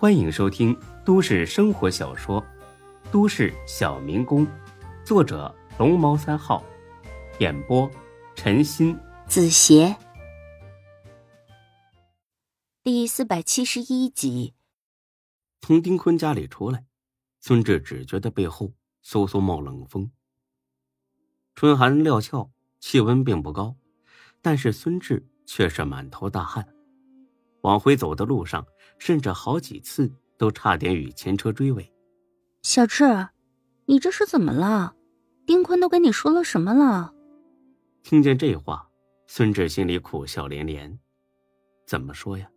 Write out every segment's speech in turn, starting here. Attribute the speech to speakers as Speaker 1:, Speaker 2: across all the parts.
Speaker 1: 欢迎收听都市生活小说《都市小民工》，作者龙猫三号，演播陈鑫、
Speaker 2: 子邪，第四百七十一集。
Speaker 1: 从丁坤家里出来，孙志只觉得背后嗖嗖冒冷风。春寒料峭，气温并不高，但是孙志却是满头大汗。往回走的路上，甚至好几次都差点与前车追尾。
Speaker 2: 小智，你这是怎么了？丁坤都跟你说了什么了？
Speaker 1: 听见这话，孙志心里苦笑连连。怎么说呀？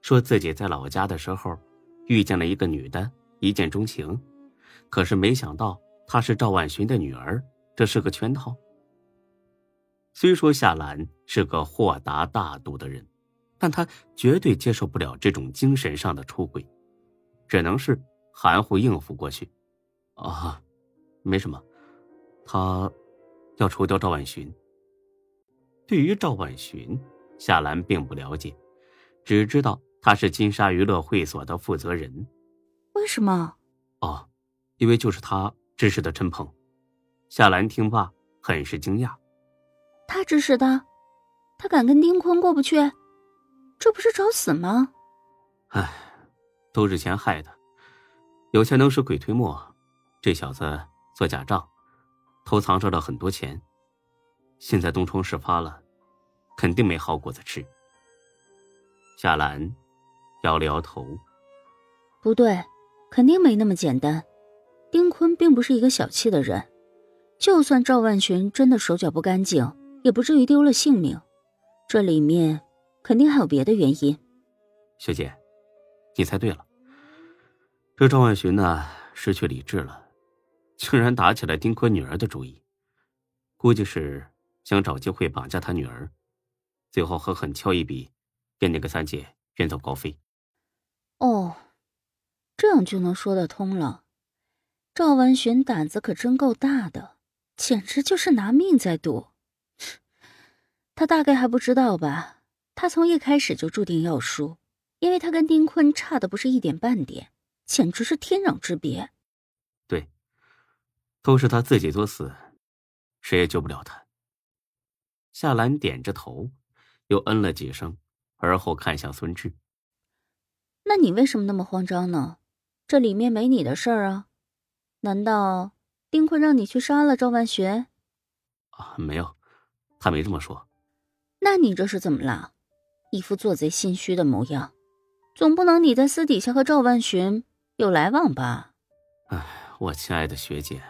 Speaker 1: 说自己在老家的时候遇见了一个女的，一见钟情，可是没想到她是赵万寻的女儿，这是个圈套。虽说夏兰是个豁达大度的人。但他绝对接受不了这种精神上的出轨，只能是含糊应付过去。啊，没什么，他要除掉赵万寻。对于赵万寻，夏兰并不了解，只知道他是金沙娱乐会所的负责人。
Speaker 2: 为什么？
Speaker 1: 哦，因为就是他指使的陈鹏。夏兰听罢，很是惊讶。
Speaker 2: 他指使的？他敢跟丁坤过不去？这不是找死吗？
Speaker 1: 唉，都是钱害的。有钱能使鬼推磨，这小子做假账，偷藏着了很多钱。现在东窗事发了，肯定没好果子吃。夏兰摇了摇头，
Speaker 2: 不对，肯定没那么简单。丁坤并不是一个小气的人，就算赵万群真的手脚不干净，也不至于丢了性命。这里面。肯定还有别的原因，
Speaker 1: 学姐，你猜对了。这赵万寻呢，失去理智了，竟然打起了丁坤女儿的主意，估计是想找机会绑架他女儿，最后狠狠敲一笔，给那个三姐远走高飞。
Speaker 2: 哦，这样就能说得通了。赵万寻胆子可真够大的，简直就是拿命在赌。他大概还不知道吧？他从一开始就注定要输，因为他跟丁坤差的不是一点半点，简直是天壤之别。
Speaker 1: 对，都是他自己作死，谁也救不了他。夏兰点着头，又嗯了几声，而后看向孙志：“
Speaker 2: 那你为什么那么慌张呢？这里面没你的事儿啊？难道丁坤让你去杀了赵万学？”
Speaker 1: 啊，没有，他没这么说。
Speaker 2: 那你这是怎么了？一副做贼心虚的模样，总不能你在私底下和赵万寻有来往吧？
Speaker 1: 哎，我亲爱的学姐，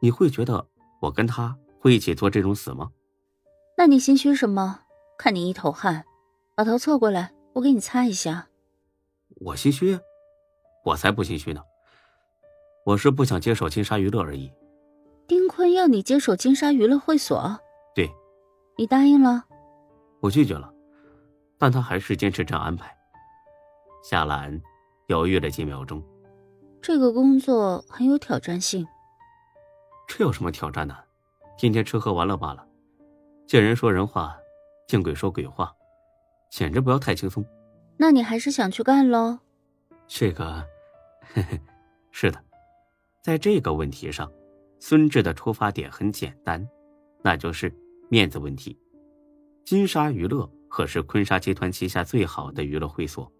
Speaker 1: 你会觉得我跟他会一起做这种死吗？
Speaker 2: 那你心虚什么？看你一头汗，把头侧过来，我给你擦一下。
Speaker 1: 我心虚？我才不心虚呢！我是不想接手金沙娱乐而已。
Speaker 2: 丁坤要你接手金沙娱乐会所？
Speaker 1: 对。
Speaker 2: 你答应了？
Speaker 1: 我拒绝了。但他还是坚持这样安排。夏兰犹豫了几秒钟，
Speaker 2: 这个工作很有挑战性。
Speaker 1: 这有什么挑战呢？天天吃喝玩乐罢了，见人说人话，见鬼说鬼话，简直不要太轻松。
Speaker 2: 那你还是想去干喽？
Speaker 1: 这个，嘿嘿，是的，在这个问题上，孙志的出发点很简单，那就是面子问题。金沙娱乐。可是坤沙集团旗下最好的娱乐会所，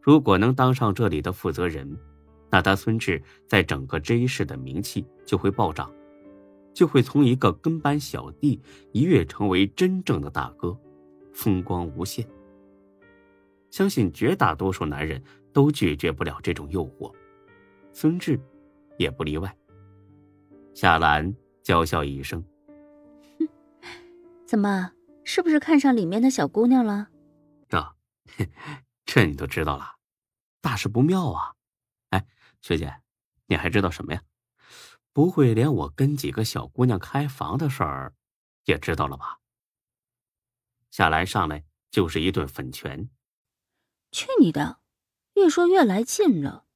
Speaker 1: 如果能当上这里的负责人，那他孙志在整个 J 市的名气就会暴涨，就会从一个跟班小弟一跃成为真正的大哥，风光无限。相信绝大多数男人都拒绝不了这种诱惑，孙志也不例外。夏兰娇笑一声：“
Speaker 2: 哼，怎么？”是不是看上里面的小姑娘了？
Speaker 1: 啊，这你都知道了，大事不妙啊！哎，学姐，你还知道什么呀？不会连我跟几个小姑娘开房的事儿也知道了吧？夏兰上来就是一顿粉拳。
Speaker 2: 去你的！越说越来劲了。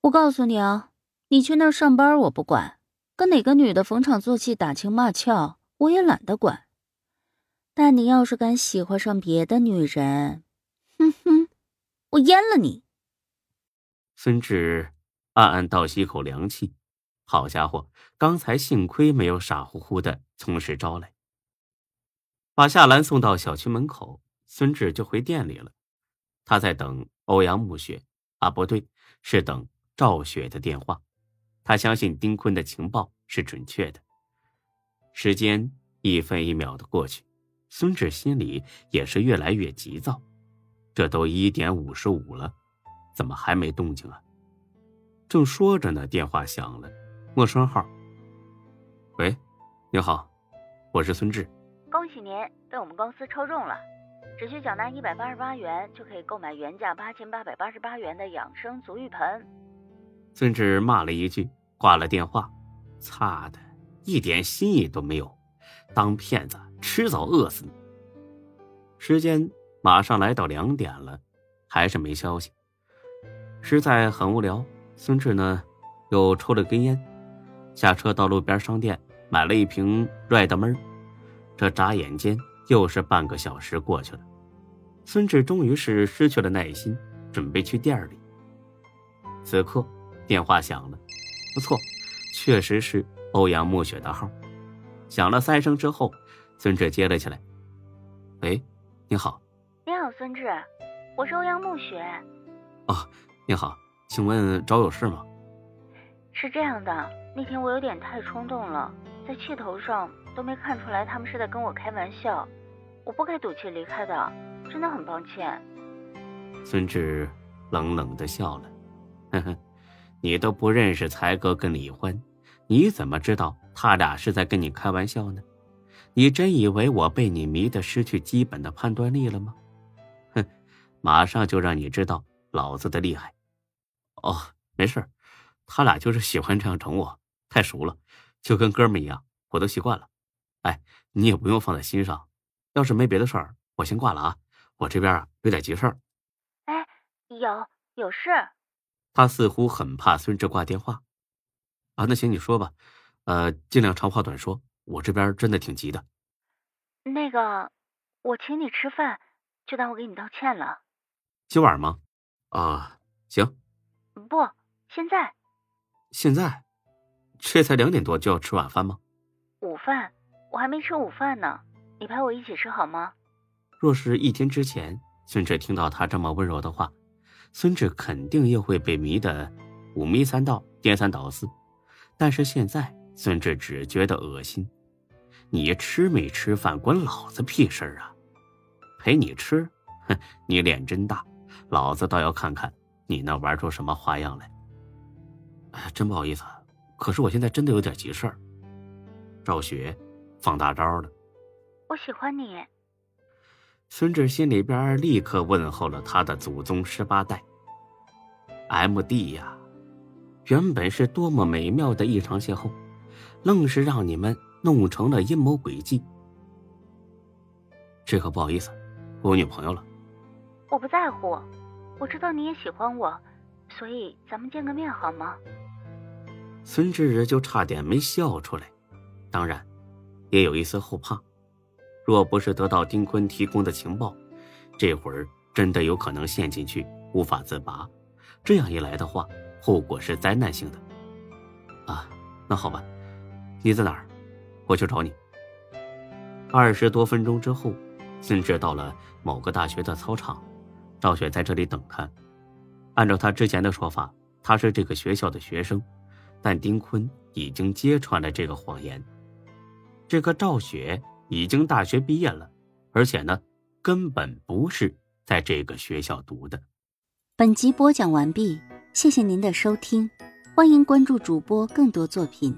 Speaker 2: 我告诉你啊，你去那儿上班我不管，跟哪个女的逢场作戏、打情骂俏，我也懒得管。但你要是敢喜欢上别的女人，哼哼，我阉了你！
Speaker 1: 孙志暗暗倒吸一口凉气，好家伙，刚才幸亏没有傻乎乎的从实招来。把夏兰送到小区门口，孙志就回店里了。他在等欧阳暮雪，啊，不对，是等赵雪的电话。他相信丁坤的情报是准确的。时间一分一秒的过去，孙志心里也是越来越急躁。这都一点五十五了，怎么还没动静啊？正说着呢，电话响了，陌生号。喂，你好，我是孙志。
Speaker 2: 恭喜您被我们公司抽中了，只需缴纳一百八十八元就可以购买原价八千八百八十八元的养生足浴盆。
Speaker 1: 孙志骂了一句，挂了电话。擦的，一点心意都没有，当骗子迟早饿死你。时间马上来到两点了，还是没消息，实在很无聊。孙志呢，又抽了根烟，下车到路边商店买了一瓶 Red 闷。这眨眼间又是半个小时过去了，孙志终于是失去了耐心，准备去店里。此刻电话响了，不错，确实是欧阳暮雪的号。响了三声之后，孙志接了起来：“喂，你好。”“
Speaker 2: 你好，孙志，我是欧阳暮雪。”“
Speaker 1: 哦，你好，请问找有事吗？”“
Speaker 2: 是这样的，那天我有点太冲动了，在气头上。”都没看出来他们是在跟我开玩笑，我不该赌气离开的，真的很抱歉。
Speaker 1: 孙志冷冷的笑了，呵呵，你都不认识才哥跟李欢，你怎么知道他俩是在跟你开玩笑呢？你真以为我被你迷得失去基本的判断力了吗？哼，马上就让你知道老子的厉害。哦，没事他俩就是喜欢这样整我，太熟了，就跟哥们一样，我都习惯了。哎，你也不用放在心上。要是没别的事儿，我先挂了啊。我这边啊有点急事儿。
Speaker 2: 哎，有有事。
Speaker 1: 他似乎很怕孙志挂电话。啊，那行你说吧，呃，尽量长话短说。我这边真的挺急的。
Speaker 2: 那个，我请你吃饭，就当我给你道歉了。
Speaker 1: 今晚吗？啊，行。
Speaker 2: 不，现在。
Speaker 1: 现在？这才两点多就要吃晚饭吗？
Speaker 2: 午饭。我还没吃午饭呢，你陪我一起吃好吗？
Speaker 1: 若是一天之前，孙志听到他这么温柔的话，孙志肯定又会被迷得五迷三道、颠三倒四。但是现在，孙志只觉得恶心。你吃没吃饭关老子屁事啊！陪你吃，哼，你脸真大，老子倒要看看你能玩出什么花样来。哎，真不好意思，可是我现在真的有点急事儿。赵雪。放大招了，
Speaker 2: 我喜欢你。
Speaker 1: 孙志心里边立刻问候了他的祖宗十八代。M D 呀，原本是多么美妙的一场邂逅，愣是让你们弄成了阴谋诡计。这可不好意思，我有女朋友了。
Speaker 2: 我不在乎，我知道你也喜欢我，所以咱们见个面好吗？
Speaker 1: 孙志就差点没笑出来，当然。也有一丝后怕，若不是得到丁坤提供的情报，这会儿真的有可能陷进去无法自拔。这样一来的话，后果是灾难性的。啊，那好吧，你在哪儿？我去找你。二十多分钟之后，孙志到了某个大学的操场，赵雪在这里等他。按照他之前的说法，他是这个学校的学生，但丁坤已经揭穿了这个谎言。这个赵雪已经大学毕业了，而且呢，根本不是在这个学校读的。
Speaker 2: 本集播讲完毕，谢谢您的收听，欢迎关注主播更多作品。